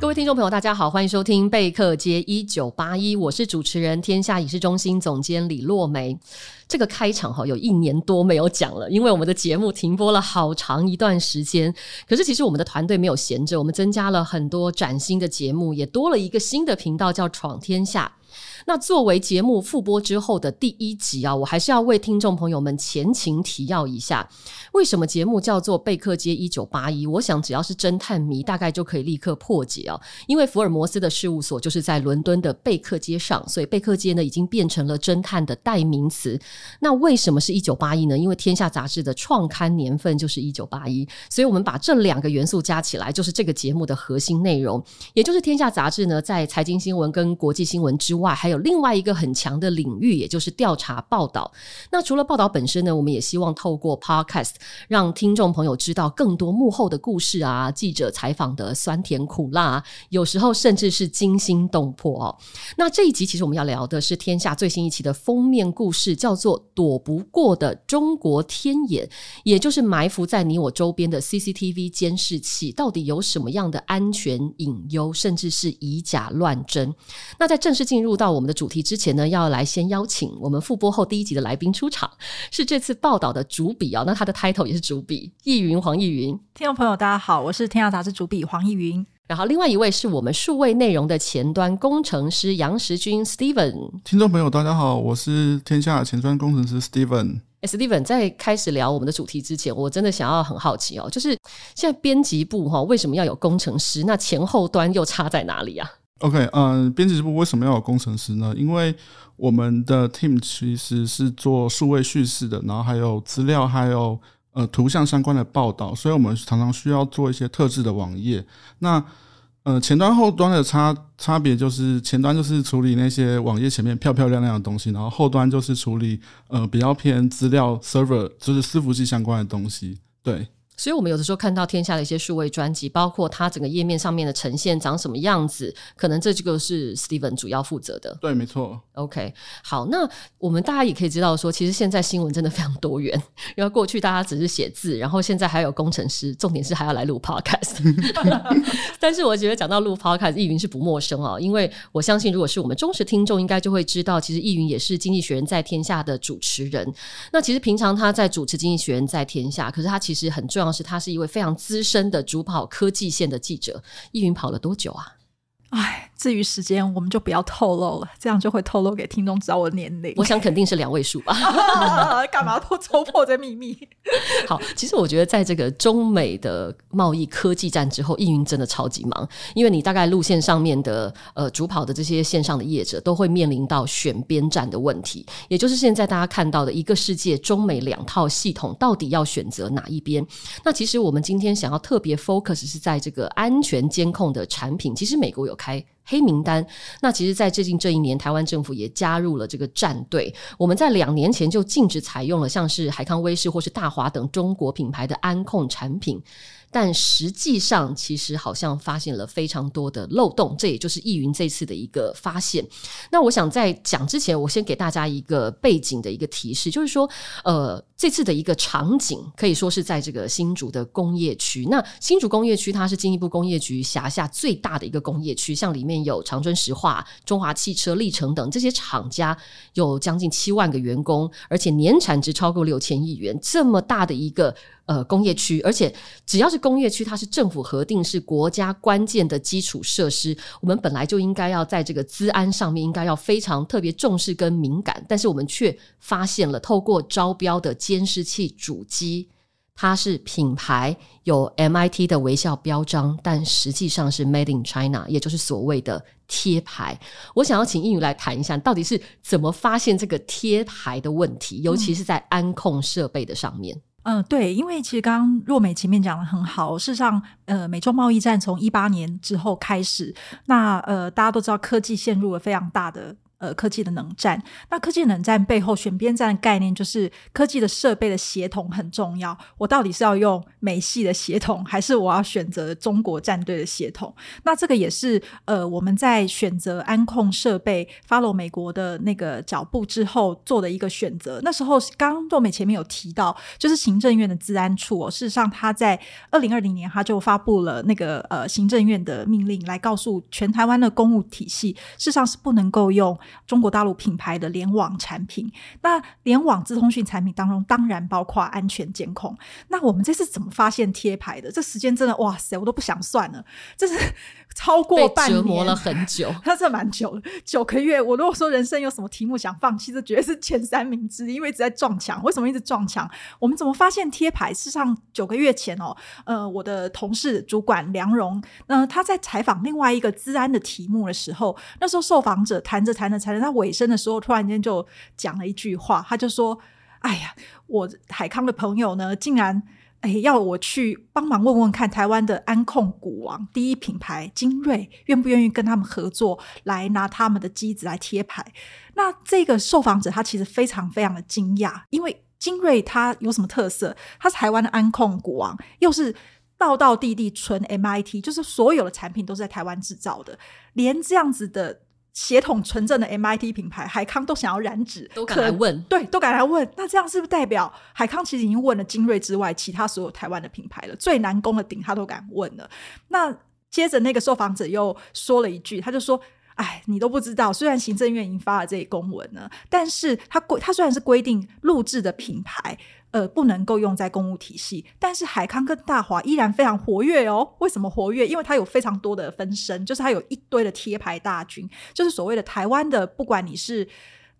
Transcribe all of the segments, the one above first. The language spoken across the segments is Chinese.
各位听众朋友，大家好，欢迎收听贝克街一九八一，我是主持人天下影视中心总监李洛梅。这个开场哈，有一年多没有讲了，因为我们的节目停播了好长一段时间。可是其实我们的团队没有闲着，我们增加了很多崭新的节目，也多了一个新的频道，叫闯天下。那作为节目复播之后的第一集啊，我还是要为听众朋友们前情提要一下，为什么节目叫做贝克街一九八一？我想只要是侦探迷，大概就可以立刻破解啊，因为福尔摩斯的事务所就是在伦敦的贝克街上，所以贝克街呢已经变成了侦探的代名词。那为什么是一九八一呢？因为天下杂志的创刊年份就是一九八一，所以我们把这两个元素加起来，就是这个节目的核心内容，也就是天下杂志呢在财经新闻跟国际新闻之外，还有另外一个很强的领域，也就是调查报道。那除了报道本身呢，我们也希望透过 Podcast 让听众朋友知道更多幕后的故事啊，记者采访的酸甜苦辣，有时候甚至是惊心动魄哦。那这一集其实我们要聊的是天下最新一期的封面故事，叫做《躲不过的中国天眼》，也就是埋伏在你我周边的 CCTV 监视器到底有什么样的安全隐忧，甚至是以假乱真。那在正式进入到我们的主题之前呢，要来先邀请我们复播后第一集的来宾出场，是这次报道的主笔啊、哦。那他的 title 也是主笔，易云黄易云。听众朋友，大家好，我是天下杂志主笔黄易云。然后另外一位是我们数位内容的前端工程师杨时军 Steven。听众朋友，大家好，我是天下前端工程师 Steven。诶，Steven，在开始聊我们的主题之前，我真的想要很好奇哦，就是现在编辑部哈、哦，为什么要有工程师？那前后端又差在哪里啊？OK，嗯，编辑部为什么要有工程师呢？因为我们的 team 其实是做数位叙事的，然后还有资料，还有呃图像相关的报道，所以我们常常需要做一些特制的网页。那呃前端后端的差差别就是，前端就是处理那些网页前面漂漂亮亮的东西，然后后端就是处理呃比较偏资料 server，就是伺服器相关的东西，对。所以，我们有的时候看到天下的一些数位专辑，包括它整个页面上面的呈现长什么样子，可能这就是 Steven 主要负责的。对，没错。OK，好，那我们大家也可以知道说，其实现在新闻真的非常多元，因为过去大家只是写字，然后现在还有工程师，重点是还要来录 Podcast。但是我觉得讲到录 Podcast，易云是不陌生哦，因为我相信如果是我们忠实听众，应该就会知道，其实易云也是《经济学人在天下》的主持人。那其实平常他在主持《经济学人在天下》，可是他其实很重要。当时他是一位非常资深的主跑科技线的记者，易云跑了多久啊？哎。至于时间，我们就不要透露了，这样就会透露给听众知道我的年龄。我想肯定是两位数吧。干嘛都戳破这秘密？好，其实我觉得在这个中美的贸易科技战之后，易云真的超级忙，因为你大概路线上面的呃主跑的这些线上的业者都会面临到选边站的问题，也就是现在大家看到的一个世界，中美两套系统到底要选择哪一边？那其实我们今天想要特别 focus 是在这个安全监控的产品，其实美国有开。黑名单。那其实，在最近这一年，台湾政府也加入了这个战队。我们在两年前就禁止采用了像是海康威视或是大华等中国品牌的安控产品。但实际上，其实好像发现了非常多的漏洞，这也就是易云这次的一个发现。那我想在讲之前，我先给大家一个背景的一个提示，就是说，呃，这次的一个场景可以说是在这个新竹的工业区。那新竹工业区它是经济部工业局辖下最大的一个工业区，像里面有长春石化、中华汽车、力成等这些厂家，有将近七万个员工，而且年产值超过六千亿元，这么大的一个。呃，工业区，而且只要是工业区，它是政府核定是国家关键的基础设施，我们本来就应该要在这个资安上面应该要非常特别重视跟敏感，但是我们却发现了透过招标的监视器主机，它是品牌有 MIT 的微笑标章，但实际上是 Made in China，也就是所谓的贴牌。我想要请英语来谈一下，到底是怎么发现这个贴牌的问题，尤其是在安控设备的上面。嗯，对，因为其实刚刚若美前面讲的很好，事实上，呃，美中贸易战从一八年之后开始，那呃，大家都知道科技陷入了非常大的呃，科技的冷战，那科技冷战背后选边站的概念就是科技的设备的协同很重要。我到底是要用美系的协同，还是我要选择中国战队的协同？那这个也是呃，我们在选择安控设备，follow 美国的那个脚步之后做的一个选择。那时候刚若美前面有提到，就是行政院的治安处，事实上他在二零二零年他就发布了那个呃行政院的命令，来告诉全台湾的公务体系，事实上是不能够用。中国大陆品牌的联网产品，那联网资通讯产品当中，当然包括安全监控。那我们这次怎么发现贴牌的？这时间真的哇塞，我都不想算了，这是超过半年，折磨了很久，那这蛮久了，九个月。我如果说人生有什么题目想放弃，这绝对是前三名之一，因为一直在撞墙。为什么一直撞墙？我们怎么发现贴牌？事实上，九个月前哦，呃，我的同事主管梁荣，那、呃、他在采访另外一个资安的题目的时候，那时候受访者谈着谈着。才在他尾声的时候，突然间就讲了一句话，他就说：“哎呀，我海康的朋友呢，竟然哎要我去帮忙问问看，台湾的安控股王第一品牌精锐愿不愿意跟他们合作，来拿他们的机子来贴牌。”那这个受访者他其实非常非常的惊讶，因为精锐它有什么特色？它是台湾的安控股王，又是道道地地纯 MIT，就是所有的产品都是在台湾制造的，连这样子的。血统纯正的 MIT 品牌，海康都想要染指，都敢来问，对，都敢来问。那这样是不是代表海康其实已经问了精锐之外，其他所有台湾的品牌了？最难攻的顶，他都敢问了。那接着那个受访者又说了一句，他就说：“哎，你都不知道，虽然行政院已经发了这一公文呢，但是他规，他虽然是规定录制的品牌。”呃，不能够用在公务体系，但是海康跟大华依然非常活跃哦。为什么活跃？因为它有非常多的分身，就是它有一堆的贴牌大军，就是所谓的台湾的，不管你是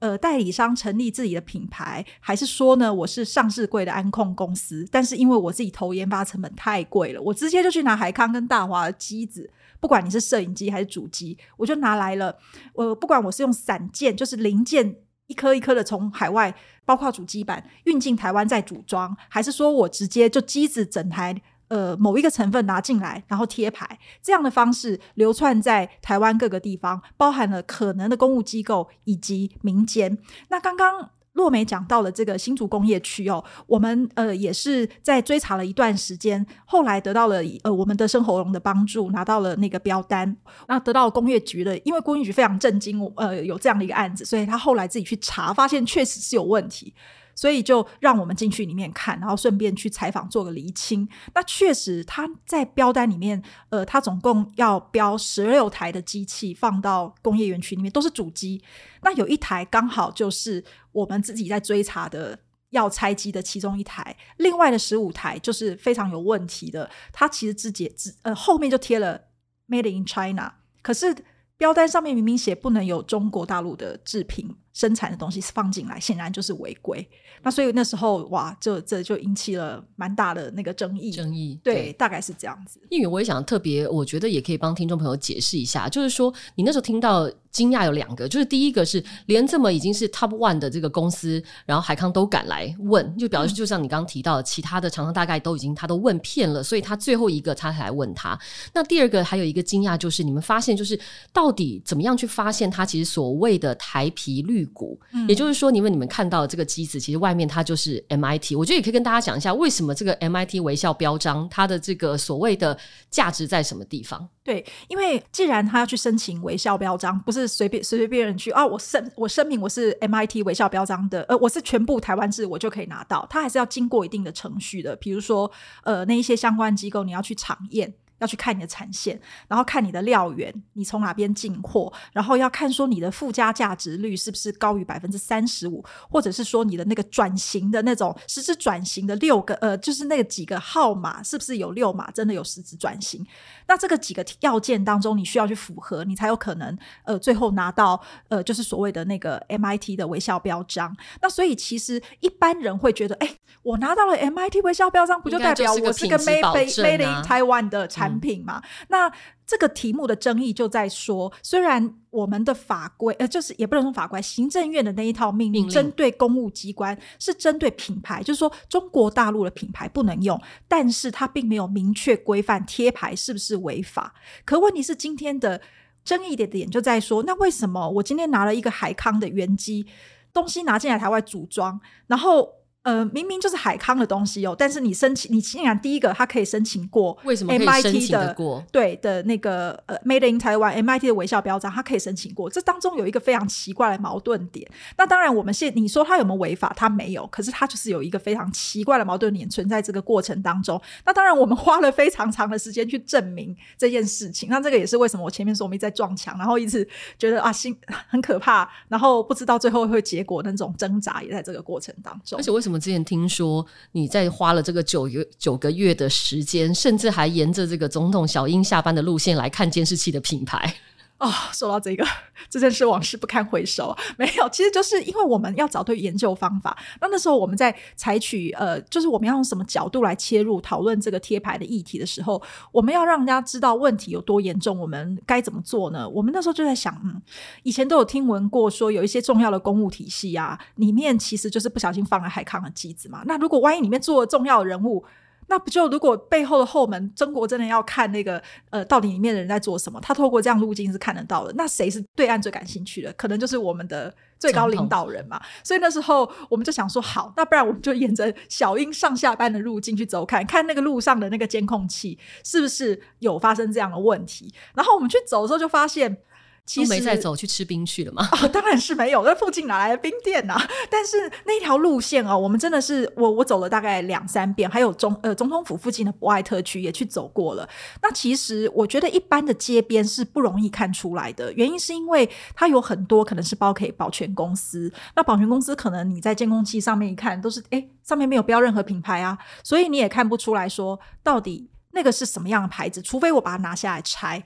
呃代理商成立自己的品牌，还是说呢，我是上市柜的安控公司，但是因为我自己投研发成本太贵了，我直接就去拿海康跟大华的机子，不管你是摄影机还是主机，我就拿来了。呃，不管我是用散件，就是零件。一颗一颗的从海外，包括主机板运进台湾再组装，还是说我直接就机子整台呃某一个成分拿进来，然后贴牌，这样的方式流窜在台湾各个地方，包含了可能的公务机构以及民间。那刚刚。洛梅讲到了这个新竹工业区哦，我们呃也是在追查了一段时间，后来得到了呃我们的生喉咙的帮助，拿到了那个标单，那得到工业局的，因为工业局非常震惊，呃有这样的一个案子，所以他后来自己去查，发现确实是有问题。所以就让我们进去里面看，然后顺便去采访做个厘清。那确实他在标单里面，呃，他总共要标十六台的机器放到工业园区里面，都是主机。那有一台刚好就是我们自己在追查的要拆机的其中一台，另外的十五台就是非常有问题的。它其实自己自呃后面就贴了 Made in China，可是标单上面明明写不能有中国大陆的制品。生产的东西放进来，显然就是违规。那所以那时候哇，这这就引起了蛮大的那个争议。争议对，对，大概是这样子。因为我也想特别，我觉得也可以帮听众朋友解释一下，就是说你那时候听到惊讶有两个，就是第一个是连这么已经是 top one 的这个公司，然后海康都敢来问，就表示就像你刚刚提到的，嗯、其他的厂商大概都已经他都问遍了，所以他最后一个他才来问他。那第二个还有一个惊讶就是你们发现，就是到底怎么样去发现他其实所谓的台皮绿。股，也就是说，因为你们看到这个机子，其实外面它就是 MIT。我觉得也可以跟大家讲一下，为什么这个 MIT 微笑标章，它的这个所谓的价值在什么地方？对，因为既然他要去申请微笑标章，不是随便随随便人去啊，我申我声明我是 MIT 微笑标章的，呃，我是全部台湾制，我就可以拿到。他还是要经过一定的程序的，比如说，呃，那一些相关机构你要去厂验。要去看你的产线，然后看你的料源，你从哪边进货，然后要看说你的附加价值率是不是高于百分之三十五，或者是说你的那个转型的那种实质转型的六个呃，就是那个几个号码是不是有六码真的有实质转型？那这个几个要件当中，你需要去符合，你才有可能呃最后拿到呃就是所谓的那个 MIT 的微笑标章。那所以其实一般人会觉得，哎，我拿到了 MIT 微笑标章，不就代表我是个 Made Made in Taiwan 的产产品嘛，那这个题目的争议就在说，虽然我们的法规，呃，就是也不能说法规，行政院的那一套命令针对公务机关是针对品牌，就是说中国大陆的品牌不能用，但是它并没有明确规范贴牌是不是违法。可问题是今天的。争议的点就在说，那为什么我今天拿了一个海康的原机东西拿进来台湾组装，然后？呃，明明就是海康的东西哦，但是你申请，你竟然第一个，它可以申请过 MIT 的对的那个呃 Made in Taiwan MIT 的微笑标章，它可以申请过。这当中有一个非常奇怪的矛盾点。那当然，我们现你说它有没有违法？它没有，可是它就是有一个非常奇怪的矛盾点存在这个过程当中。那当然，我们花了非常长的时间去证明这件事情。那这个也是为什么我前面说我们一直在撞墙，然后一直觉得啊心 很可怕，然后不知道最后会结果那种挣扎，也在这个过程当中。而且为什么？之前听说你在花了这个九月九个月的时间，甚至还沿着这个总统小英下班的路线来看监视器的品牌。哦，说到这个，这件事往事不堪回首。没有，其实就是因为我们要找对研究方法。那那时候我们在采取呃，就是我们要用什么角度来切入讨论这个贴牌的议题的时候，我们要让人家知道问题有多严重，我们该怎么做呢？我们那时候就在想，嗯，以前都有听闻过说有一些重要的公务体系啊，里面其实就是不小心放了海康的机子嘛。那如果万一里面做了重要的人物，那不就如果背后的后门，中国真的要看那个呃，到底里面的人在做什么？他透过这样路径是看得到的。那谁是对岸最感兴趣的？可能就是我们的最高领导人嘛。所以那时候我们就想说，好，那不然我们就沿着小英上下班的路径去走看，看那个路上的那个监控器是不是有发生这样的问题。然后我们去走的时候就发现。其实没再走去吃冰去了吗？哦，当然是没有，那附近哪来的冰店呢？啊？但是那条路线哦，我们真的是我我走了大概两三遍，还有总呃总统府附近的博爱特区也去走过了。那其实我觉得一般的街边是不容易看出来的，原因是因为它有很多可能是包给保全公司，那保全公司可能你在监控器上面一看都是诶，上面没有标任何品牌啊，所以你也看不出来说到底那个是什么样的牌子，除非我把它拿下来拆。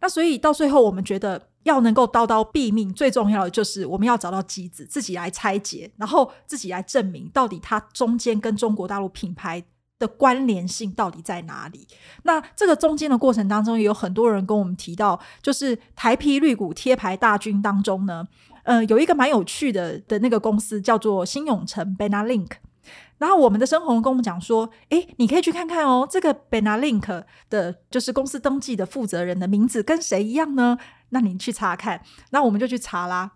那所以到最后我们觉得。要能够刀刀毙命，最重要的就是我们要找到机子，自己来拆解，然后自己来证明到底它中间跟中国大陆品牌的关联性到底在哪里。那这个中间的过程当中，也有很多人跟我们提到，就是台啤绿股贴牌大军当中呢，呃，有一个蛮有趣的的那个公司叫做新永成 Benalink。然后我们的生红跟我们讲说，诶，你可以去看看哦，这个 Benalink 的，就是公司登记的负责人的名字跟谁一样呢？那你去查看，那我们就去查啦。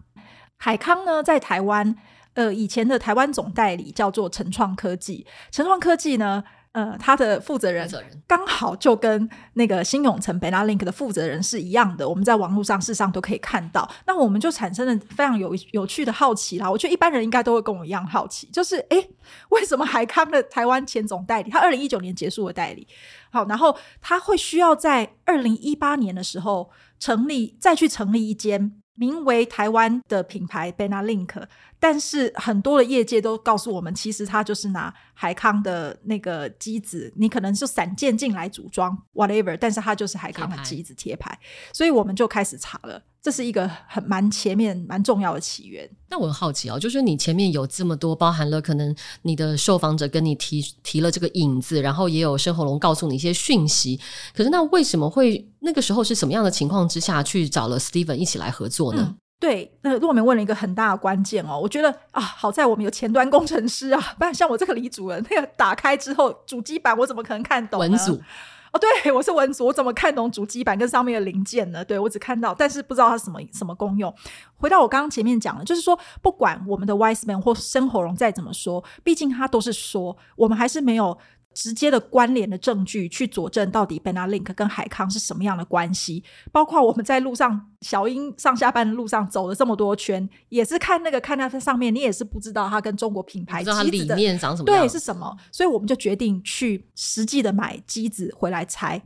海康呢，在台湾，呃，以前的台湾总代理叫做成创科技。成创科技呢，呃，他的负责人刚好就跟那个新永城 Benalink 的负责人是一样的。我们在网络上事实上都可以看到。那我们就产生了非常有有趣的好奇啦。我觉得一般人应该都会跟我一样好奇，就是诶，为什么海康的台湾前总代理，他二零一九年结束了代理，好，然后他会需要在二零一八年的时候。成立，再去成立一间名为台湾的品牌 Benalink，但是很多的业界都告诉我们，其实它就是拿海康的那个机子，你可能是散件进来组装 whatever，但是它就是海康的机子贴牌，所以我们就开始查了。这是一个很蛮前面蛮重要的起源。那我很好奇哦，就是你前面有这么多包含了可能你的受访者跟你提提了这个影子，然后也有申喉咙告诉你一些讯息。可是那为什么会那个时候是什么样的情况之下去找了 Steven 一起来合作呢？嗯、对，那若梅问了一个很大的关键哦，我觉得啊，好在我们有前端工程师啊，不然像我这个李主任，那个打开之后主机板我怎么可能看懂呢？文组。哦，对，我是文组，我怎么看懂主机板跟上面的零件呢？对，我只看到，但是不知道它什么什么功用。回到我刚刚前面讲的，就是说，不管我们的 Wiseman 或生喉咙再怎么说，毕竟他都是说，我们还是没有。直接的关联的证据去佐证到底 Benalink 跟海康是什么样的关系，包括我们在路上小英上下班的路上走了这么多圈，也是看那个看它上面，你也是不知道它跟中国品牌机子的理念长什么样，对是什么，所以我们就决定去实际的买机子回来拆。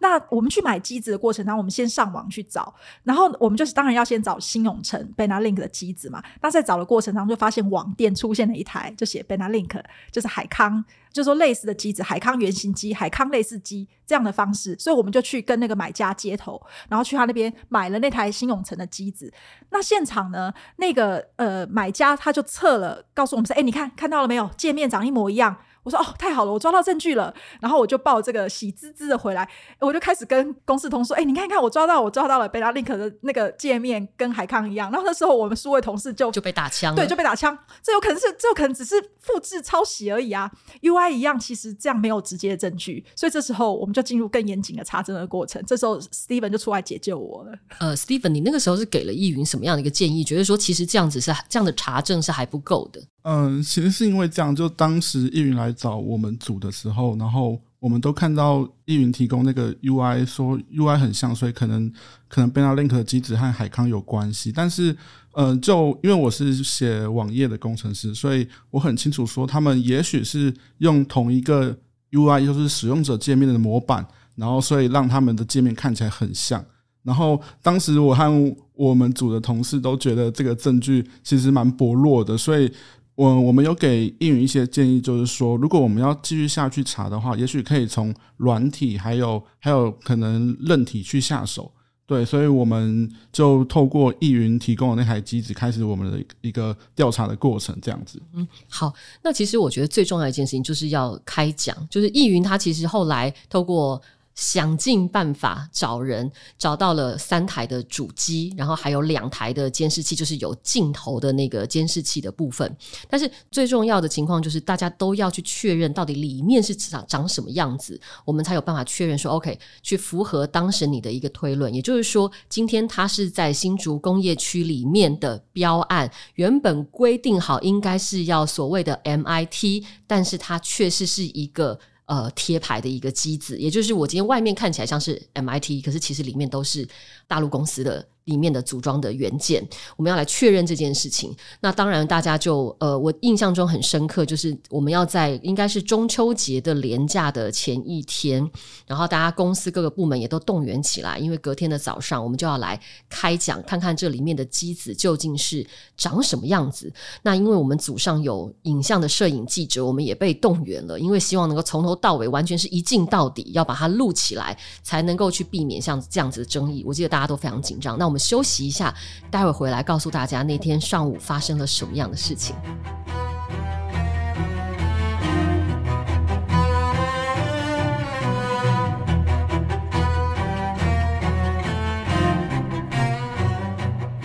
那我们去买机子的过程当中，我们先上网去找，然后我们就是当然要先找新永成 Benalink 的机子嘛。那在找的过程当中，就发现网店出现了一台，就写 Benalink，就是海康。就说类似的机子，海康原型机、海康类似机这样的方式，所以我们就去跟那个买家接头，然后去他那边买了那台台新永城的机子。那现场呢，那个呃买家他就测了，告诉我们说：“哎，你看看到了没有？界面长一模一样。”我说哦，太好了，我抓到证据了。然后我就抱这个喜滋滋的回来，我就开始跟公司同事说：“哎，你看看，我抓到，我抓到了 Benalink 的那个界面跟海康一样。”然后那时候我们数位同事就就被打枪，对，就被打枪。这有可能是，这有可能只是复制抄袭而已啊。UI 一样，其实这样没有直接的证据，所以这时候我们就进入更严谨的查证的过程。这时候 Steven 就出来解救我了。呃，Steven，你那个时候是给了易云什么样的一个建议？觉得说其实这样子是这样的查证是还不够的。嗯，其实是因为这样，就当时易云来找我们组的时候，然后我们都看到易云提供那个 UI，说 UI 很像，所以可能可能 Benalink 的机子和海康有关系。但是，嗯、就因为我是写网页的工程师，所以我很清楚说，他们也许是用同一个 UI，就是使用者界面的模板，然后所以让他们的界面看起来很像。然后当时我和我们组的同事都觉得这个证据其实蛮薄弱的，所以。我我们有给易云一些建议，就是说，如果我们要继续下去查的话，也许可以从软体还有还有可能韧体去下手。对，所以我们就透过易云提供的那台机子，开始我们的一个调查的过程，这样子。嗯，好，那其实我觉得最重要一件事情就是要开讲，就是易云他其实后来透过。想尽办法找人，找到了三台的主机，然后还有两台的监视器，就是有镜头的那个监视器的部分。但是最重要的情况就是，大家都要去确认到底里面是长长什么样子，我们才有办法确认说，OK，去符合当时你的一个推论。也就是说，今天它是在新竹工业区里面的标案，原本规定好应该是要所谓的 MIT，但是它确实是一个。呃，贴牌的一个机子，也就是我今天外面看起来像是 MIT，可是其实里面都是大陆公司的。里面的组装的原件，我们要来确认这件事情。那当然，大家就呃，我印象中很深刻，就是我们要在应该是中秋节的连假的前一天，然后大家公司各个部门也都动员起来，因为隔天的早上我们就要来开讲，看看这里面的机子究竟是长什么样子。那因为我们组上有影像的摄影记者，我们也被动员了，因为希望能够从头到尾完全是一镜到底，要把它录起来，才能够去避免像这样子的争议。我记得大家都非常紧张。那我们。休息一下，待会回来告诉大家那天上午发生了什么样的事情。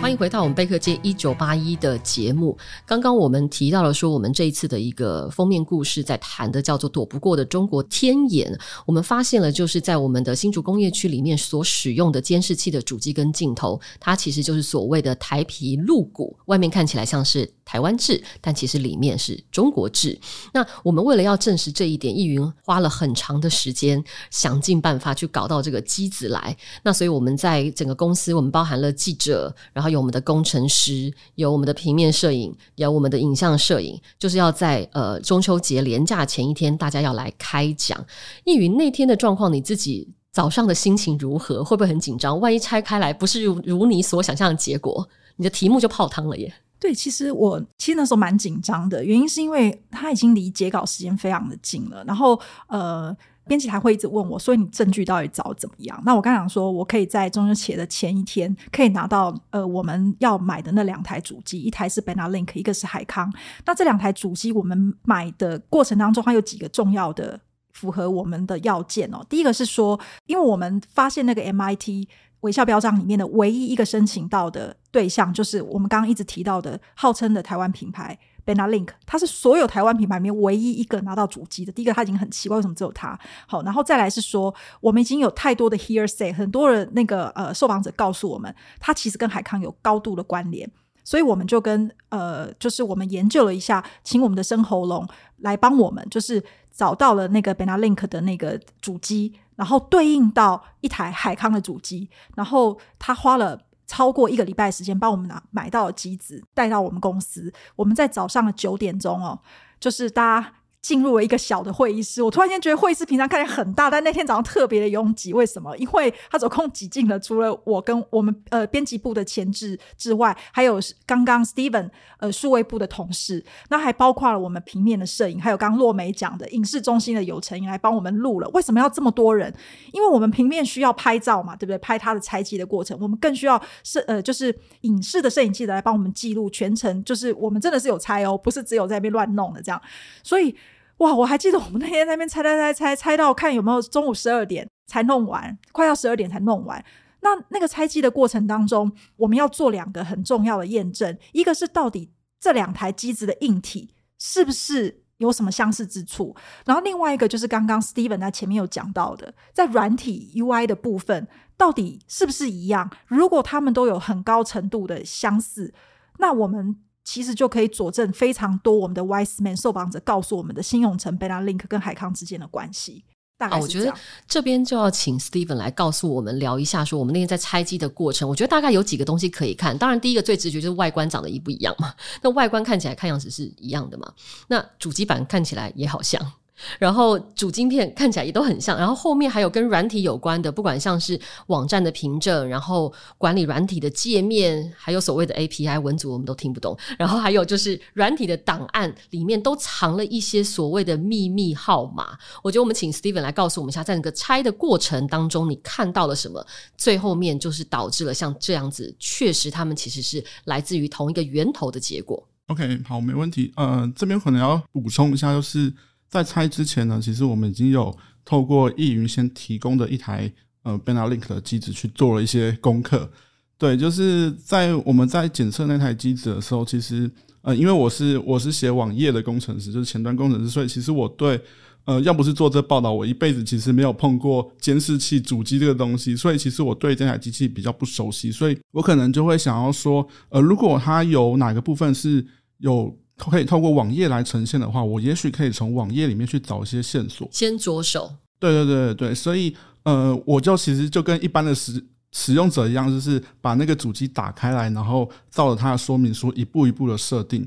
欢迎回到我们贝克街一九八一的节目。刚刚我们提到了说，我们这一次的一个封面故事，在谈的叫做“躲不过的中国天眼”。我们发现了，就是在我们的新竹工业区里面所使用的监视器的主机跟镜头，它其实就是所谓的台皮露骨，外面看起来像是台湾制，但其实里面是中国制。那我们为了要证实这一点，易云花了很长的时间，想尽办法去搞到这个机子来。那所以我们在整个公司，我们包含了记者，然后有我们的工程师，有我们的平面摄影，有我们的影像摄影，就是要在呃中秋节连假前一天，大家要来开讲。易云那天的状况，你自己早上的心情如何？会不会很紧张？万一拆开来不是如如你所想象的结果，你的题目就泡汤了耶？对，其实我其实那时候蛮紧张的，原因是因为他已经离截稿时间非常的近了，然后呃。编辑还会一直问我，所以你证据到底找怎么样？那我刚想说，我可以在中秋节的前一天可以拿到呃我们要买的那两台主机，一台是 Benalink，一个是海康。那这两台主机我们买的过程当中，它有几个重要的符合我们的要件哦。第一个是说，因为我们发现那个 MIT 微笑标章里面的唯一一个申请到的对象，就是我们刚刚一直提到的号称的台湾品牌。Benalink，它是所有台湾品牌里面唯一一个拿到主机的。第一个，它已经很奇怪，为什么只有它？好，然后再来是说，我们已经有太多的 hearsay，很多人那个呃受访者告诉我们，它其实跟海康有高度的关联，所以我们就跟呃，就是我们研究了一下，请我们的生喉咙来帮我们，就是找到了那个 Benalink 的那个主机，然后对应到一台海康的主机，然后他花了。超过一个礼拜时间，帮我们拿买到机子，带到我们公司。我们在早上的九点钟哦，就是大家。进入了一个小的会议室，我突然间觉得会议室平常看起来很大，但那天早上特别的拥挤。为什么？因为它总共挤进了除了我跟我们呃编辑部的前置之外，还有刚刚 Steven 呃数位部的同事，那还包括了我们平面的摄影，还有刚刚洛梅讲的影视中心的有成员来帮我们录了。为什么要这么多人？因为我们平面需要拍照嘛，对不对？拍他的拆机的过程，我们更需要摄呃就是影视的摄影记者来帮我们记录全程，就是我们真的是有拆哦，不是只有在那边乱弄的这样，所以。哇，我还记得我们那天在那边猜猜猜猜猜到看有没有中午十二点才弄完，快要十二点才弄完。那那个拆机的过程当中，我们要做两个很重要的验证，一个是到底这两台机子的硬体是不是有什么相似之处，然后另外一个就是刚刚 Steven 在前面有讲到的，在软体 UI 的部分到底是不是一样？如果他们都有很高程度的相似，那我们其实就可以佐证非常多我们的 Wiseman 受访者告诉我们的新用城 Benalink 跟海康之间的关系。啊，我觉得这边就要请 Steven 来告诉我们聊一下，说我们那天在拆机的过程，我觉得大概有几个东西可以看。当然，第一个最直觉就是外观长得一不一样嘛。那外观看起来看样子是一样的嘛？那主机板看起来也好像。然后主晶片看起来也都很像，然后后面还有跟软体有关的，不管像是网站的凭证，然后管理软体的界面，还有所谓的 API 文组，我们都听不懂。然后还有就是软体的档案里面都藏了一些所谓的秘密号码。我觉得我们请 Steven 来告诉我们一下，在那个拆的过程当中，你看到了什么？最后面就是导致了像这样子，确实他们其实是来自于同一个源头的结果。OK，好，没问题。呃，这边可能要补充一下，就是。在拆之前呢，其实我们已经有透过易云先提供的一台呃 Benalink 的机子去做了一些功课。对，就是在我们在检测那台机子的时候，其实呃，因为我是我是写网页的工程师，就是前端工程师，所以其实我对呃，要不是做这报道，我一辈子其实没有碰过监视器主机这个东西，所以其实我对这台机器比较不熟悉，所以我可能就会想要说，呃，如果它有哪个部分是有。可以透过网页来呈现的话，我也许可以从网页里面去找一些线索。先着手。对对对对，所以呃，我就其实就跟一般的使使用者一样，就是把那个主机打开来，然后照着它的说明书一步一步的设定。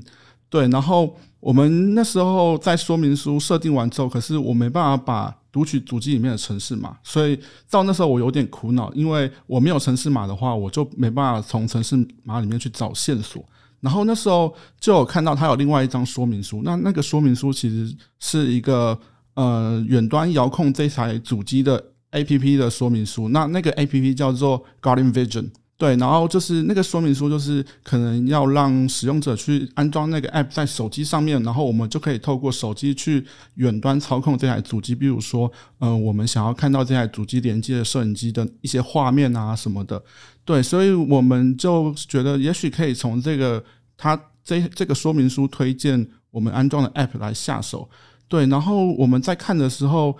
对，然后我们那时候在说明书设定完之后，可是我没办法把读取主机里面的城市码，所以到那时候我有点苦恼，因为我没有城市码的话，我就没办法从城市码里面去找线索。然后那时候就有看到它有另外一张说明书，那那个说明书其实是一个呃远端遥控这台主机的 APP 的说明书，那那个 APP 叫做 Guardian Vision，对，然后就是那个说明书就是可能要让使用者去安装那个 App 在手机上面，然后我们就可以透过手机去远端操控这台主机，比如说呃我们想要看到这台主机连接的摄影机的一些画面啊什么的。对，所以我们就觉得也许可以从这个它这这个说明书推荐我们安装的 App 来下手。对，然后我们在看的时候，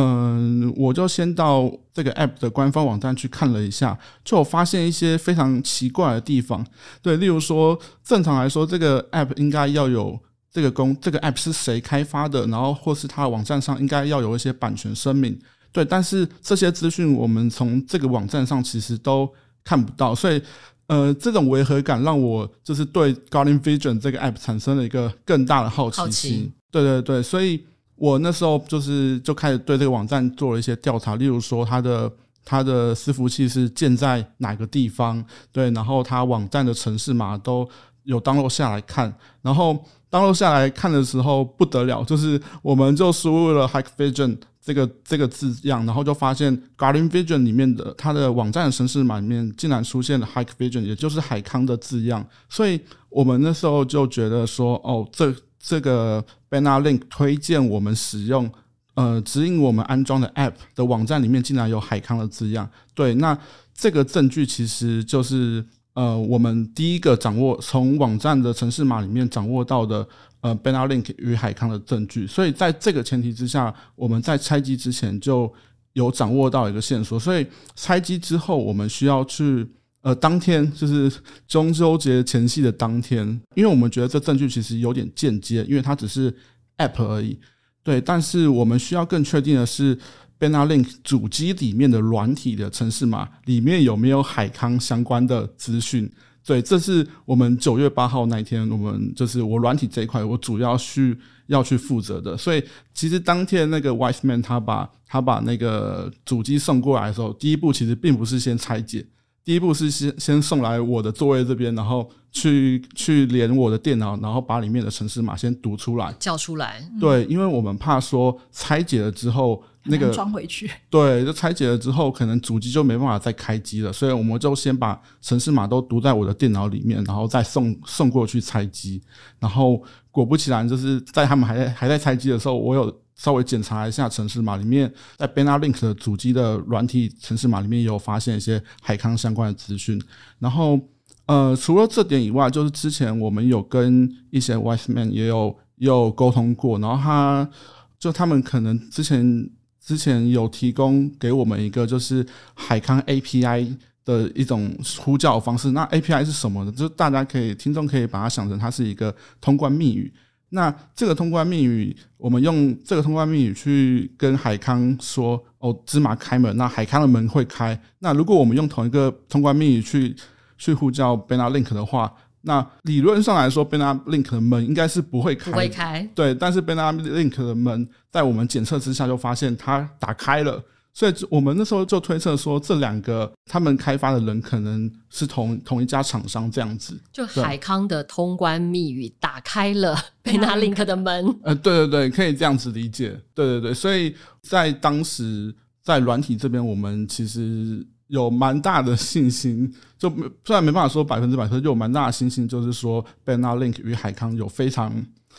嗯，我就先到这个 App 的官方网站去看了一下，就发现一些非常奇怪的地方。对，例如说，正常来说，这个 App 应该要有这个公，这个 App 是谁开发的，然后或是它的网站上应该要有一些版权声明。对，但是这些资讯我们从这个网站上其实都看不到，所以，呃，这种违和感让我就是对 Guardian Vision 这个 app 产生了一个更大的好奇心。好奇。对对对，所以我那时候就是就开始对这个网站做了一些调查，例如说它的它的伺服器是建在哪个地方，对，然后它网站的城市码都有登录下来看，然后登录下来看的时候不得了，就是我们就输入了 Hikvision。这个这个字样，然后就发现 Guardian Vision 里面的它的网站的程式码里面竟然出现了 Hikvision，也就是海康的字样，所以我们那时候就觉得说，哦，这这个 Benalink 推荐我们使用，呃，指引我们安装的 App 的网站里面竟然有海康的字样，对，那这个证据其实就是。呃，我们第一个掌握从网站的城市码里面掌握到的呃 Benalink 与海康的证据，所以在这个前提之下，我们在拆机之前就有掌握到一个线索，所以拆机之后，我们需要去呃当天就是中秋节前夕的当天，因为我们觉得这证据其实有点间接，因为它只是 App 而已，对，但是我们需要更确定的是。Benalink 主机里面的软体的程式码里面有没有海康相关的资讯？对，这是我们九月八号那一天，我们就是我软体这一块，我主要去要去负责的。所以其实当天那个 Wiseman 他把他把那个主机送过来的时候，第一步其实并不是先拆解。第一步是先先送来我的座位这边，然后去去连我的电脑，然后把里面的城市码先读出来，叫出来。对，因为我们怕说拆解了之后那个装回去，对，就拆解了之后，可能主机就没办法再开机了，所以我们就先把城市码都读在我的电脑里面，然后再送送过去拆机。然后果不其然，就是在他们还在还在拆机的时候，我有稍微检查一下城市码里面，在 Benalink 的主机的软体城市码里面也有发现一些海康相关的资讯。然后呃，除了这点以外，就是之前我们有跟一些 Wiseman 也有也有沟通过，然后他就他们可能之前之前有提供给我们一个就是海康 API 的一种呼叫方式。那 API 是什么呢？就是大家可以听众可以把它想成它是一个通关密语。那这个通关密语，我们用这个通关密语去跟海康说：“哦，芝麻开门。”那海康的门会开。那如果我们用同一个通关密语去去呼叫 Benalink 的话，那理论上来说，Benalink 的门应该是不会开，不会开。对，但是 Benalink 的门在我们检测之下就发现它打开了，所以我们那时候就推测说，这两个他们开发的人可能是同同一家厂商这样子。就海康的通关密语打开了 Benalink 的门。呃，对对对，可以这样子理解。对对对，所以在当时在软体这边，我们其实。有蛮大的信心，就虽然没办法说百分之百，可是就有蛮大的信心，就是说 Benalink 与海康有非常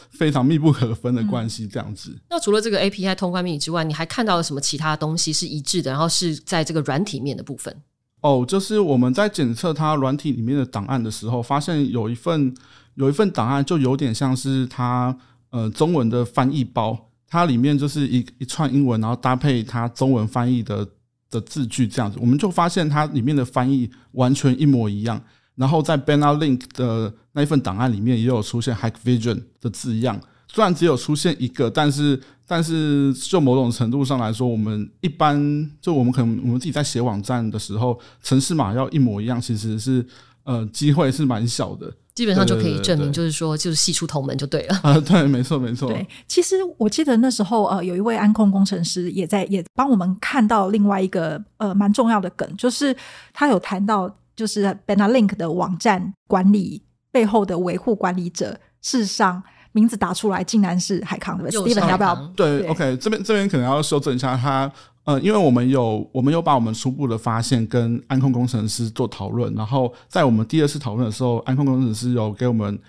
非常密不可分的关系，这样子、嗯。那除了这个 API 通关密语之外，你还看到了什么其他东西是一致的？然后是在这个软体面的部分？哦，就是我们在检测它软体里面的档案的时候，发现有一份有一份档案，就有点像是它呃中文的翻译包，它里面就是一一串英文，然后搭配它中文翻译的。的字句这样子，我们就发现它里面的翻译完全一模一样。然后在 bana link 的那一份档案里面也有出现 Hack Vision 的字样，虽然只有出现一个，但是但是就某种程度上来说，我们一般就我们可能我们自己在写网站的时候，程式码要一模一样，其实是呃机会是蛮小的。基本上就可以证明，就是说，就是系出同门就对了。啊，对，没错，没错。对，其实我记得那时候，呃，有一位安控工程师也在也帮我们看到另外一个呃蛮重要的梗，就是他有谈到，就是 Benalink 的网站管理背后的维护管理者，事实上名字打出来竟然是海康的。Steven 要不要？对，对，OK，这边这边可能要修正一下他。呃，因为我们有，我们有把我们初步的发现跟安控工程师做讨论，然后在我们第二次讨论的时候，安控工程师有给我们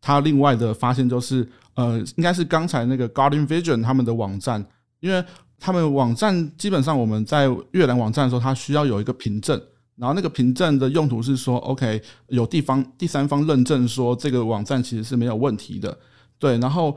他另外的发现，就是呃，应该是刚才那个 Guardian Vision 他们的网站，因为他们网站基本上我们在阅览网站的时候，它需要有一个凭证，然后那个凭证的用途是说，OK，有地方第三方认证说这个网站其实是没有问题的，对，然后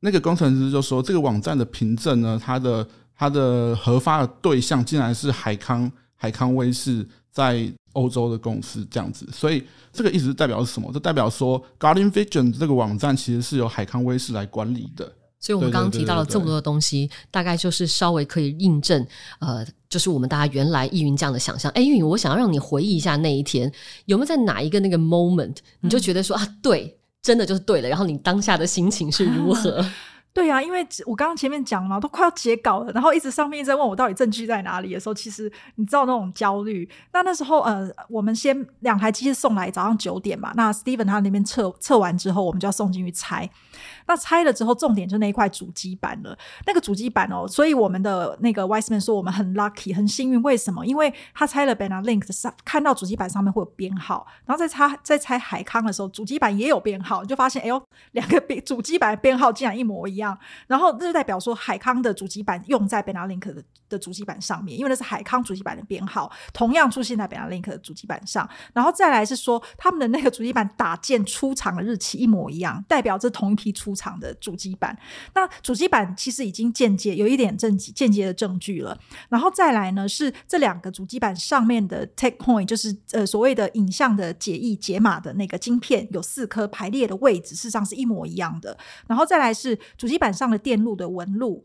那个工程师就说这个网站的凭证呢，它的它的核发的对象竟然是海康海康威视在欧洲的公司这样子，所以这个意思代表是什么？这代表说 Guardian Vision 这个网站其实是由海康威视来管理的。所以我们刚刚提到了这么多的东西，大概就是稍微可以印证，呃，就是我们大家原来易云这样的想象。哎，易云，我想要让你回忆一下那一天，有没有在哪一个那个 moment，你就觉得说、啊，对，真的就是对了。然后你当下的心情是如何？对呀、啊，因为我刚刚前面讲了嘛，都快要截稿了，然后一直上面一直在问我到底证据在哪里的时候，其实你知道那种焦虑。那那时候呃，我们先两台机器送来，早上九点嘛，那 Steven 他那边测测完之后，我们就要送进去拆。那拆了之后，重点就那一块主机板了。那个主机板哦，所以我们的那个 Wiseman 说我们很 lucky，很幸运。为什么？因为他拆了 Benalink 上，看到主机板上面会有编号，然后再拆再拆海康的时候，主机板也有编号，就发现哎呦，两个编主机板编号竟然一模一样。样然后这就代表说海康的主机板用在 Benalink 的的主机板上面，因为那是海康主机板的编号，同样出现在 Benalink 的主机板上。然后再来是说他们的那个主机板打件出厂的日期一模一样，代表这同一批出厂的主机板，那主机板其实已经间接有一点证，间接的证据了。然后再来呢，是这两个主机板上面的 Take Point，就是呃所谓的影像的解译解码的那个晶片，有四颗排列的位置，事实上是一模一样的。然后再来是主机板上的电路的纹路。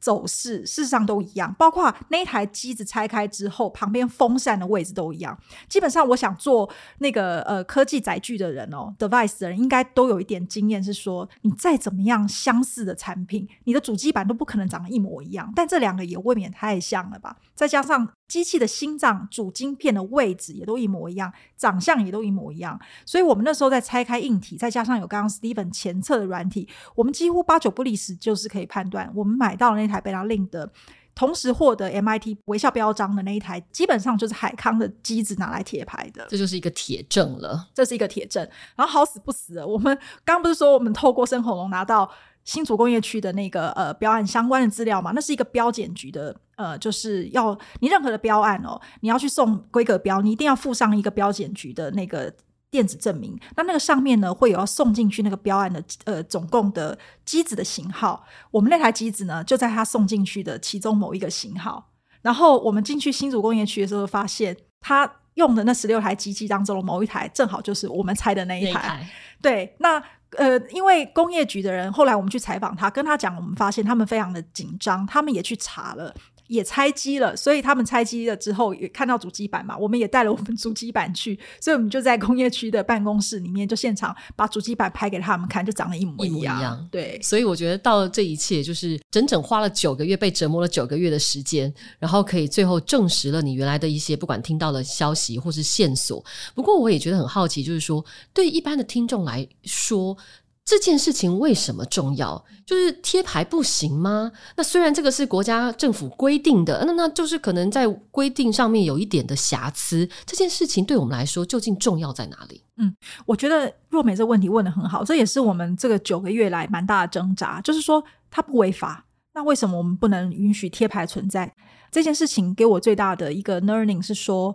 走势事实上都一样，包括那一台机子拆开之后，旁边风扇的位置都一样。基本上，我想做那个呃科技载具的人哦，device 的人应该都有一点经验，是说你再怎么样相似的产品，你的主机板都不可能长得一模一样。但这两个也未免太像了吧？再加上机器的心脏主晶片的位置也都一模一样，长相也都一模一样。所以我们那时候在拆开硬体，再加上有刚刚 Steven 前测的软体，我们几乎八九不离十，就是可以判断我们买到了那。台 Benalink 的同时获得 MIT 微笑标章的那一台，基本上就是海康的机子拿来贴牌的，这就是一个铁证了。这是一个铁证。然后好死不死，我们刚刚不是说我们透过深恐龙拿到新竹工业区的那个呃标案相关的资料嘛？那是一个标检局的呃，就是要你任何的标案哦，你要去送规格标，你一定要附上一个标检局的那个。电子证明，那那个上面呢，会有要送进去那个标案的呃总共的机子的型号。我们那台机子呢，就在它送进去的其中某一个型号。然后我们进去新竹工业区的时候，发现他用的那十六台机器当中的某一台，正好就是我们拆的那一台对，那呃，因为工业局的人后来我们去采访他，跟他讲，我们发现他们非常的紧张，他们也去查了。也拆机了，所以他们拆机了之后也看到主机板嘛，我们也带了我们主机板去，所以我们就在工业区的办公室里面就现场把主机板拍给他们看，就长得一模一样。一一样。对，所以我觉得到了这一切就是整整花了九个月，被折磨了九个月的时间，然后可以最后证实了你原来的一些不管听到的消息或是线索。不过我也觉得很好奇，就是说对一般的听众来说。这件事情为什么重要？就是贴牌不行吗？那虽然这个是国家政府规定的，那那就是可能在规定上面有一点的瑕疵。这件事情对我们来说究竟重要在哪里？嗯，我觉得若美这个问题问得很好，这也是我们这个九个月来蛮大的挣扎。就是说它不违法，那为什么我们不能允许贴牌存在？这件事情给我最大的一个 learning 是说。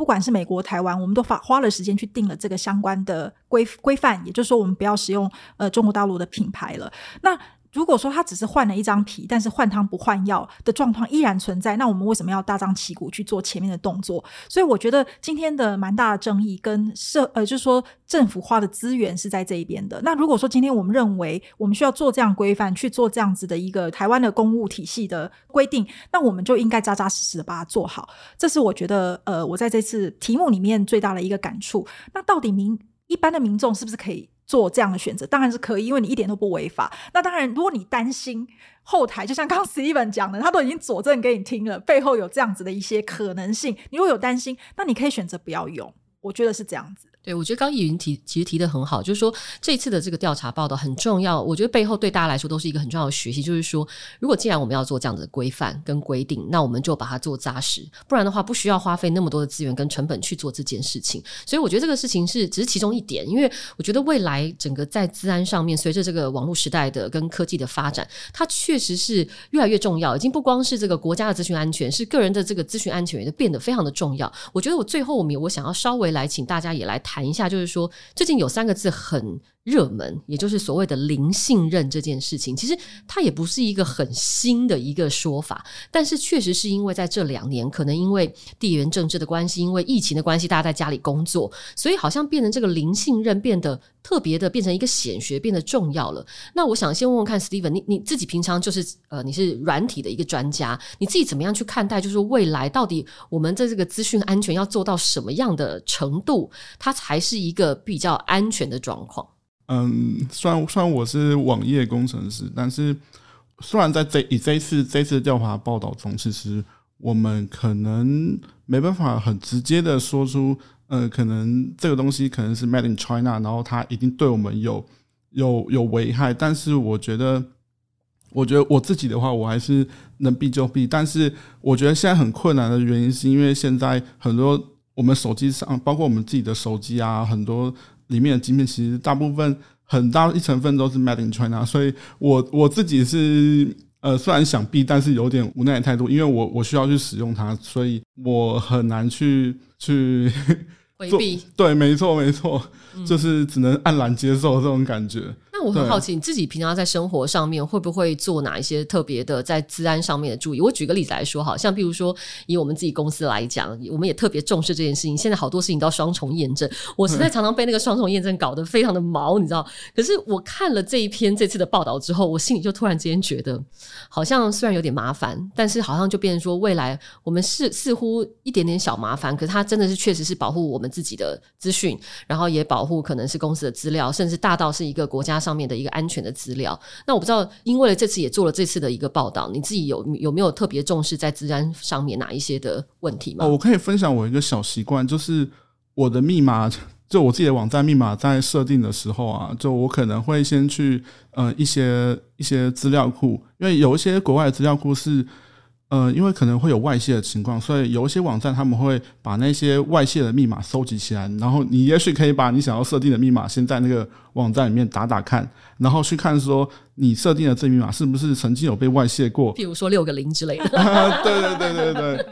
不管是美国、台湾，我们都花花了时间去定了这个相关的规规范，也就是说，我们不要使用呃中国大陆的品牌了。那如果说他只是换了一张皮，但是换汤不换药的状况依然存在，那我们为什么要大张旗鼓去做前面的动作？所以我觉得今天的蛮大的争议跟社呃，就是说政府花的资源是在这一边的。那如果说今天我们认为我们需要做这样规范，去做这样子的一个台湾的公务体系的规定，那我们就应该扎扎实实的把它做好。这是我觉得呃，我在这次题目里面最大的一个感触。那到底民一般的民众是不是可以做这样的选择？当然是可以，因为你一点都不违法。那当然，如果你担心后台，就像刚刚 Steven 讲的，他都已经佐证给你听了，背后有这样子的一些可能性，你如果有担心，那你可以选择不要用。我觉得是这样子。对，我觉得刚怡云提其实提得很好，就是说这次的这个调查报道很重要。我觉得背后对大家来说都是一个很重要的学习，就是说，如果既然我们要做这样的规范跟规定，那我们就把它做扎实，不然的话不需要花费那么多的资源跟成本去做这件事情。所以我觉得这个事情是只是其中一点，因为我觉得未来整个在资安上面，随着这个网络时代的跟科技的发展，它确实是越来越重要。已经不光是这个国家的资讯安全，是个人的这个资讯安全也变得非常的重要。我觉得我最后我们我想要稍微来请大家也来谈一下，就是说。最近有三个字很热门，也就是所谓的零信任这件事情，其实它也不是一个很新的一个说法，但是确实是因为在这两年，可能因为地缘政治的关系，因为疫情的关系，大家在家里工作，所以好像变成这个零信任变得特别的，变成一个显学，变得重要了。那我想先问问看，Steven，你你自己平常就是呃，你是软体的一个专家，你自己怎么样去看待，就是未来到底我们在这个资讯安全要做到什么样的程度，它才是一个比较安全的状况？嗯，虽然虽然我是网页工程师，但是虽然在这以这一次这一次调查报道中，其实我们可能没办法很直接的说出，呃，可能这个东西可能是 Made in China，然后它一定对我们有有有危害。但是我觉得，我觉得我自己的话，我还是能避就避。但是我觉得现在很困难的原因，是因为现在很多我们手机上，包括我们自己的手机啊，很多。里面的晶片其实大部分很大一成分都是 Made in China，所以我我自己是呃虽然想避，但是有点无奈的态度，因为我我需要去使用它，所以我很难去去回避。对，没错没错，就是只能黯然接受这种感觉。那我很好奇，你自己平常在生活上面会不会做哪一些特别的在治安上面的注意？我举个例子来说，好像比如说以我们自己公司来讲，我们也特别重视这件事情。现在好多事情都要双重验证，我实在常常被那个双重验证搞得非常的毛，你知道？可是我看了这一篇这次的报道之后，我心里就突然之间觉得，好像虽然有点麻烦，但是好像就变成说，未来我们是似乎一点点小麻烦，可是它真的是确实是保护我们自己的资讯，然后也保护可能是公司的资料，甚至大到是一个国家上。上面的一个安全的资料，那我不知道，因为这次也做了这次的一个报道，你自己有有没有特别重视在资安上面哪一些的问题吗？我可以分享我一个小习惯，就是我的密码，就我自己的网站密码在设定的时候啊，就我可能会先去呃一些一些资料库，因为有一些国外的资料库是呃，因为可能会有外泄的情况，所以有一些网站他们会把那些外泄的密码收集起来，然后你也许可以把你想要设定的密码先在那个网站里面打打看，然后去看说你设定的这密码是不是曾经有被外泄过，比如说六个零之类的。对对对对对，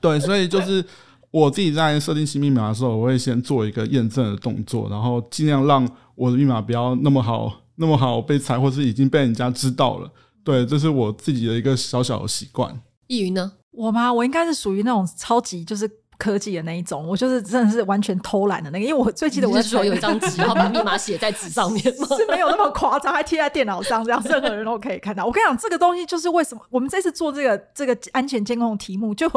对，所以就是。我自己在设定新密码的时候，我会先做一个验证的动作，然后尽量让我的密码不要那么好、那么好被猜，或是已经被人家知道了。对，这是我自己的一个小小的习惯。易云呢？我吗？我应该是属于那种超级就是。科技的那一种，我就是真的是完全偷懒的那个，因为我最记得我手有一张纸，然后把密码写在纸上面吗？是没有那么夸张，还贴在电脑上，这样任何人都可以看到。我跟你讲，这个东西就是为什么我们这次做这个这个安全监控的题目，就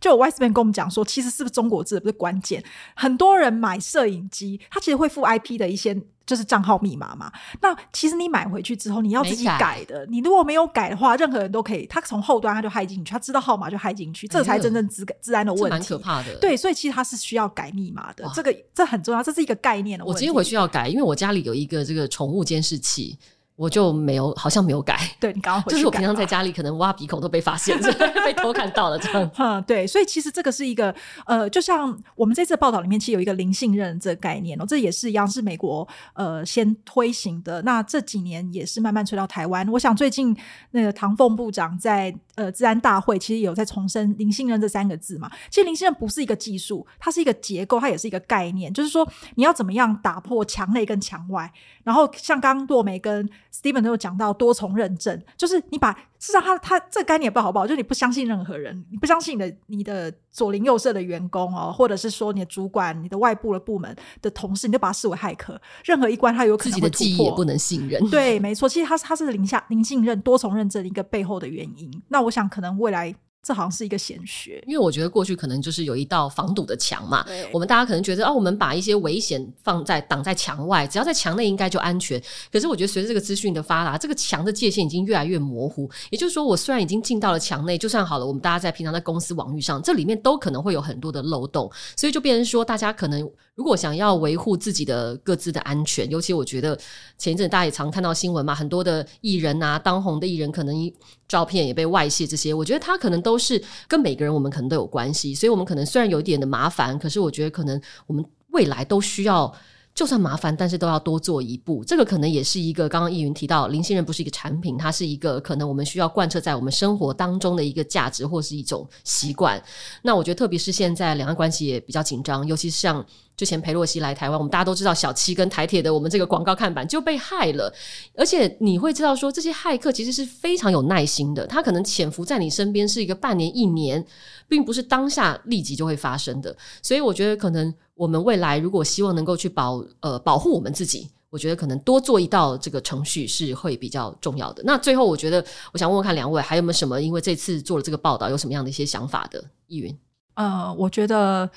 就有 Wiseman 跟我们讲说，其实是不是中国字不是关键？很多人买摄影机，他其实会附 IP 的一些。就是账号密码嘛，那其实你买回去之后，你要自己改的。你如果没有改的话，任何人都可以，他从后端他就害进去，他知道号码就害进去，这才真正治治安的问题。蛮可怕的。对，所以其实他是需要改密码的，这个这很重要，这是一个概念的问题。我今天回去要改，因为我家里有一个这个宠物监视器。我就没有，好像没有改。对，你刚刚回去就是我平常在家里可能挖鼻孔都被发现，被偷看到了这样。嗯，对，所以其实这个是一个呃，就像我们这次报道里面其实有一个零信任这个概念哦，这也是一样是美国呃先推行的。那这几年也是慢慢吹到台湾。我想最近那个唐凤部长在呃治安大会其实有在重申零信任这三个字嘛。其实零信任不是一个技术，它是一个结构，它也是一个概念，就是说你要怎么样打破墙内跟墙外。然后像刚刚若梅跟 Steven 都有讲到多重认证，就是你把事实上他他这个概念也不好不好，就是你不相信任何人，你不相信你的你的左邻右舍的员工哦，或者是说你的主管、你的外部的部门的同事，你就把他视为骇客。任何一关他有可能会突破，自己的记忆也不能信任。对，没错，其实它它是零下零信任多重认证的一个背后的原因。那我想可能未来。这好像是一个显学，因为我觉得过去可能就是有一道防堵的墙嘛。我们大家可能觉得哦，我们把一些危险放在挡在墙外，只要在墙内应该就安全。可是我觉得随着这个资讯的发达，这个墙的界限已经越来越模糊。也就是说，我虽然已经进到了墙内，就算好了，我们大家在平常在公司网域上，这里面都可能会有很多的漏洞。所以就变成说，大家可能如果想要维护自己的各自的安全，尤其我觉得前一阵大家也常看到新闻嘛，很多的艺人啊，当红的艺人可能照片也被外泄，这些我觉得他可能都是跟每个人我们可能都有关系，所以我们可能虽然有一点的麻烦，可是我觉得可能我们未来都需要，就算麻烦，但是都要多做一步。这个可能也是一个刚刚易云提到，零信任不是一个产品，它是一个可能我们需要贯彻在我们生活当中的一个价值或是一种习惯。那我觉得特别是现在两岸关系也比较紧张，尤其是像。之前裴洛西来台湾，我们大家都知道小七跟台铁的我们这个广告看板就被害了，而且你会知道说这些骇客其实是非常有耐心的，他可能潜伏在你身边是一个半年一年，并不是当下立即就会发生的。所以我觉得可能我们未来如果希望能够去保呃保护我们自己，我觉得可能多做一道这个程序是会比较重要的。那最后我觉得我想问问看两位还有没有什么，因为这次做了这个报道有什么样的一些想法的？易云，呃，我觉得。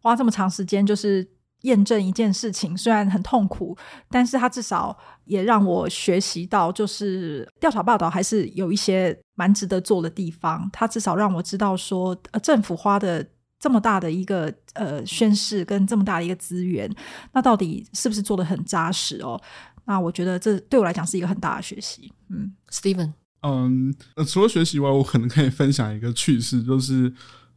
花这么长时间就是验证一件事情，虽然很痛苦，但是他至少也让我学习到，就是调查报道还是有一些蛮值得做的地方。他至少让我知道说，呃，政府花的这么大的一个呃宣誓跟这么大的一个资源，那到底是不是做的很扎实哦？那我觉得这对我来讲是一个很大的学习。嗯，Steven，嗯，除了学习以外，我可能可以分享一个趣事，就是。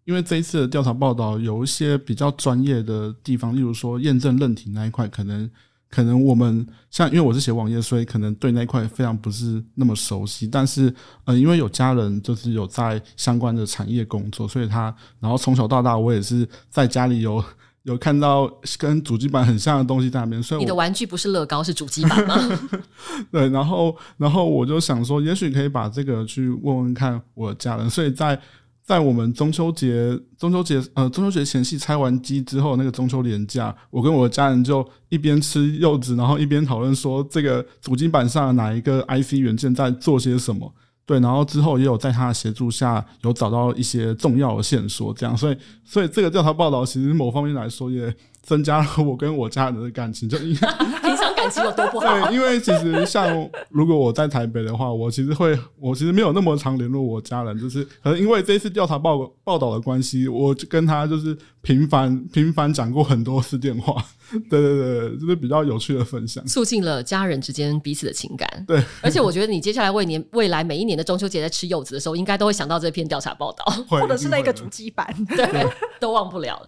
因为这一次的调查报道有一些比较专业的地方，例如说验证认体那一块，可能可能我们像因为我是写网页，所以可能对那一块非常不是那么熟悉。但是呃，因为有家人就是有在相关的产业工作，所以他然后从小到大我也是在家里有有看到跟主机板很像的东西在那边。所以你的玩具不是乐高，是主机板吗？对，然后然后我就想说，也许可以把这个去问问看我的家人，所以在。在我们中秋节、中秋节呃中秋节前夕拆完机之后，那个中秋连假，我跟我的家人就一边吃柚子，然后一边讨论说这个主机板上哪一个 IC 元件在做些什么。对，然后之后也有在他的协助下，有找到一些重要的线索。这样，所以所以这个调查报道其实某方面来说也增加了我跟我家人的感情，就 因为 平常感情有多不好？对，因为其实像如果我在台北的话，我其实会，我其实没有那么常联络我家人，就是可能因为这次调查报报道的关系，我就跟他就是频繁频繁讲过很多次电话。对对对，就是比较有趣的分享，促进了家人之间彼此的情感。对，而且我觉得你接下来为年未来每一年的中秋节在吃柚子的时候，应该都会想到这篇调查报道，或者是那个主机版，对，都忘不了。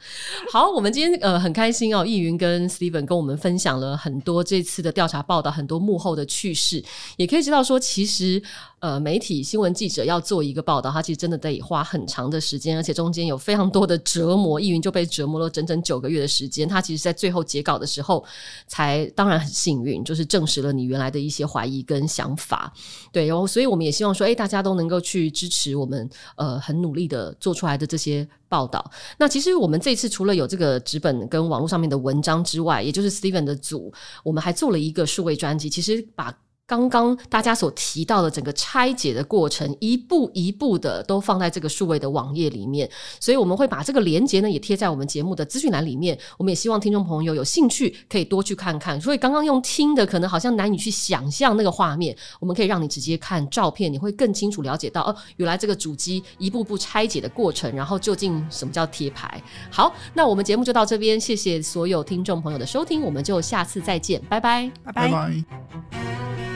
好，我们今天呃很开心哦，易云跟 Steven 跟我们分享了很多这次的调查报道，很多幕后的趣事，也可以知道说其实。呃，媒体新闻记者要做一个报道，他其实真的得花很长的时间，而且中间有非常多的折磨。易云就被折磨了整整九个月的时间。他其实，在最后截稿的时候，才当然很幸运，就是证实了你原来的一些怀疑跟想法。对，然后所以我们也希望说，哎，大家都能够去支持我们，呃，很努力的做出来的这些报道。那其实我们这次除了有这个纸本跟网络上面的文章之外，也就是 Steven 的组，我们还做了一个数位专辑，其实把。刚刚大家所提到的整个拆解的过程，一步一步的都放在这个数位的网页里面，所以我们会把这个连接呢也贴在我们节目的资讯栏里面。我们也希望听众朋友有兴趣可以多去看看。所以刚刚用听的可能好像难以去想象那个画面，我们可以让你直接看照片，你会更清楚了解到哦，原来这个主机一步步拆解的过程，然后究竟什么叫贴牌。好，那我们节目就到这边，谢谢所有听众朋友的收听，我们就下次再见，拜拜。拜拜。